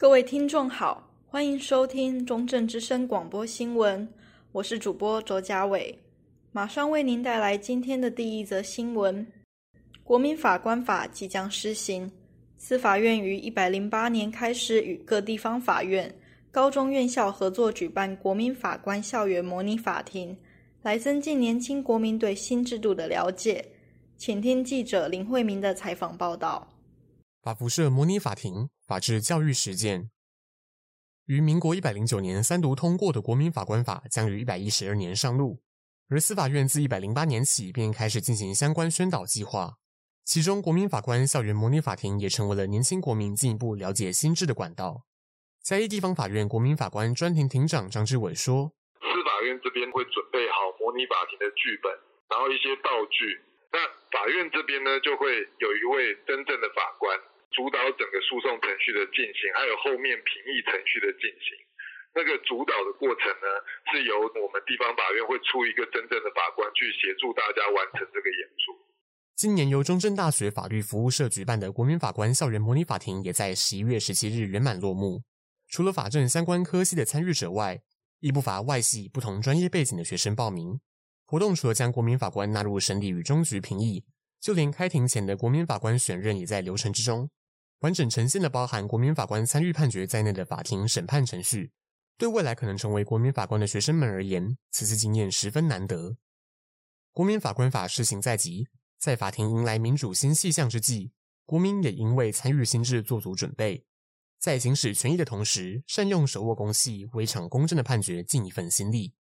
各位听众好，欢迎收听中正之声广播新闻，我是主播周家伟，马上为您带来今天的第一则新闻：国民法官法即将施行，司法院于一百零八年开始与各地方法院、高中院校合作举办国民法官校园模拟法庭，来增进年轻国民对新制度的了解。请听记者林慧明的采访报道。法服社模拟法庭法治教育实践，于民国一百零九年三读通过的国民法官法将于一百一十二年上路，而司法院自一百零八年起便开始进行相关宣导计划，其中国民法官校园模拟法庭也成为了年轻国民进一步了解新制的管道。嘉义地方法院国民法官专庭庭长张志伟说：“司法院这边会准备好模拟法庭的剧本，然后一些道具，那法院这边呢就会有一位真正的法官。”主导整个诉讼程序的进行，还有后面评议程序的进行，那个主导的过程呢，是由我们地方法院会出一个真正的法官去协助大家完成这个演出。今年由中正大学法律服务社举办的国民法官校园模拟法庭，也在十一月十七日圆满落幕。除了法政相关科系的参与者外，亦不乏外系不同专业背景的学生报名。活动除了将国民法官纳入审理与终局评议，就连开庭前的国民法官选任也在流程之中。完整呈现了包含国民法官参与判决在内的法庭审判程序，对未来可能成为国民法官的学生们而言，此次经验十分难得。国民法官法施行在即，在法庭迎来民主新气象之际，国民也因为参与新制做足准备，在行使权益的同时，善用手握公器，为一场公正的判决尽一份心力。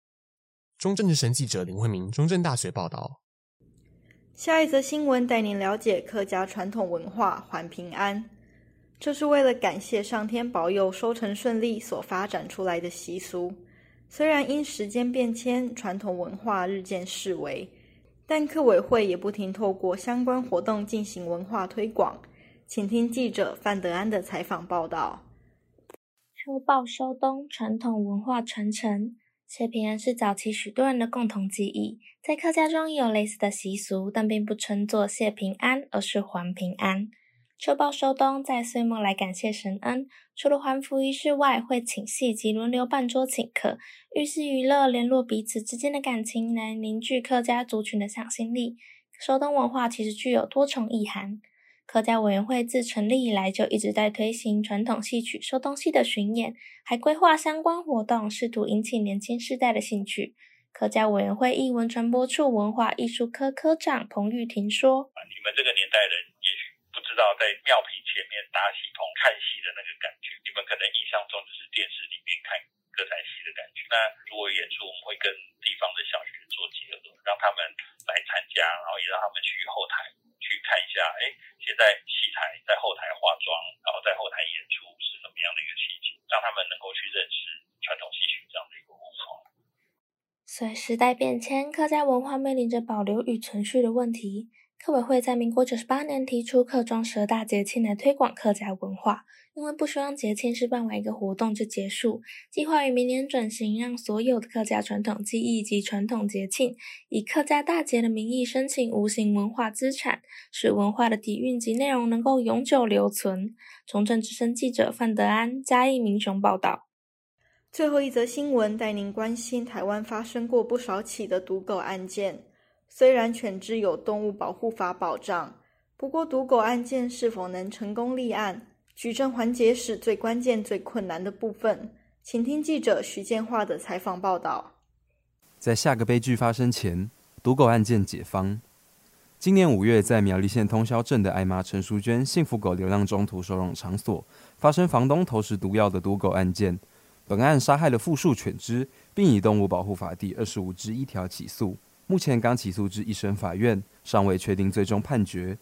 中正之声记者林慧明，中正大学报道。下一则新闻带您了解客家传统文化还平安。这是为了感谢上天保佑收成顺利所发展出来的习俗。虽然因时间变迁，传统文化日渐式微，但客委会也不停透过相关活动进行文化推广。请听记者范德安的采访报道。秋报收冬，传统文化传承，谢平安是早期许多人的共同记忆。在客家中也有类似的习俗，但并不称作谢平安，而是还平安。秋报收冬，在岁末来感谢神恩。除了还福仪式外，会请戏及轮流办桌请客，寓示娱乐，联络彼此之间的感情，来凝聚客家族群的向心力。收冬文化其实具有多重意涵。客家委员会自成立以来，就一直在推行传统戏曲收冬戏的巡演，还规划相关活动，试图引起年轻世代的兴趣。客家委员会艺文传播处文化艺术科科长彭玉婷说：“你们这个年代人。”知道在庙坪前面搭戏棚看戏的那个感觉，你们可能印象中就是电视里面看歌仔戏的感觉。那如果演出，我们会跟地方的小学做结合，让他们来参加，然后也让他们去后台去看一下，哎，现在戏台在后台化妆，然后在后台演出是什么样的一个情景，让他们能够去认识传统戏曲这样的一个文化。随时代变迁，客家文化面临着保留与存续的问题。客委会在民国九十八年提出客庄十大节庆来推广客家文化，因为不希望节庆是办完一个活动就结束，计划于明年转型，让所有的客家传统技艺及传统节庆以客家大节的名义申请无形文化资产，使文化的底蕴及内容能够永久留存。中正之声记者范德安嘉义民雄报道。最后一则新闻带您关心台湾发生过不少起的毒狗案件。虽然犬只有动物保护法保障，不过毒狗案件是否能成功立案，举证环节是最关键、最困难的部分。请听记者徐建华的采访报道。在下个悲剧发生前，毒狗案件解方。今年五月，在苗栗县通霄镇的爱妈陈淑娟幸福狗流浪中途收容场所发生房东投食毒药的毒狗案件。本案杀害了复数犬只，并以动物保护法第二十五之一条起诉。目前刚起诉至一审法院，尚未确定最终判决。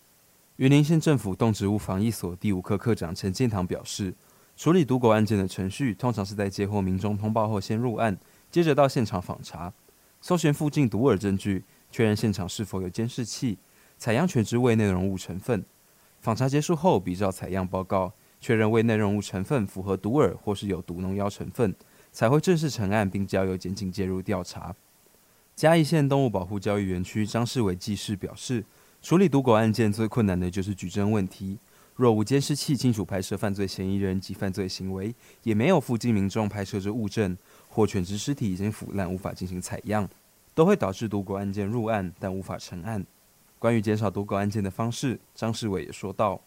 云林县政府动植物防疫所第五科科长陈建堂表示，处理毒狗案件的程序通常是在接获民众通报后先入案，接着到现场访查，搜寻附近毒饵证据，确认现场是否有监视器，采样犬只胃内容物成分。访查结束后，比照采样报告，确认胃内容物成分符合毒饵或是有毒农药成分，才会正式成案，并交由检警介入调查。嘉义县动物保护教育园区张世伟技师表示，处理毒狗案件最困难的就是举证问题。若无监视器清楚拍摄犯罪嫌疑人及犯罪行为，也没有附近民众拍摄之物证，或犬只尸体已经腐烂无法进行采样，都会导致毒狗案件入案但无法成案。关于减少毒狗案件的方式，张世伟也说道。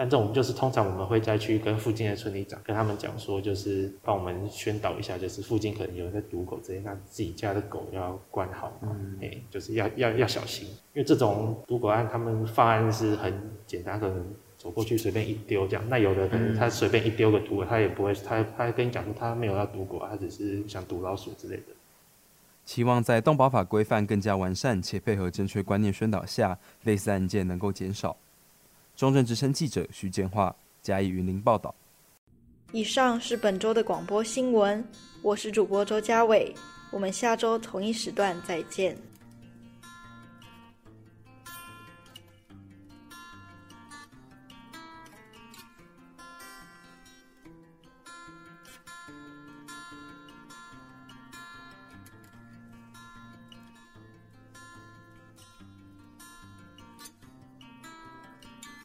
但这种就是通常我们会再去跟附近的村里长跟他们讲说，就是帮我们宣导一下，就是附近可能有人在毒狗之类，那自己家的狗要关好，嗯，哎，就是要要要小心，因为这种毒狗案他们犯案是很简单，可能走过去随便一丢这样，那有的可能他随便一丢个毒，他也不会，他他跟你讲说他没有要毒狗，他只是想毒老鼠之类的。期望在动保法规范更加完善且配合正确观念宣导下，类似案件能够减少。中正之声记者徐建化加以云林报道。以上是本周的广播新闻，我是主播周嘉伟，我们下周同一时段再见。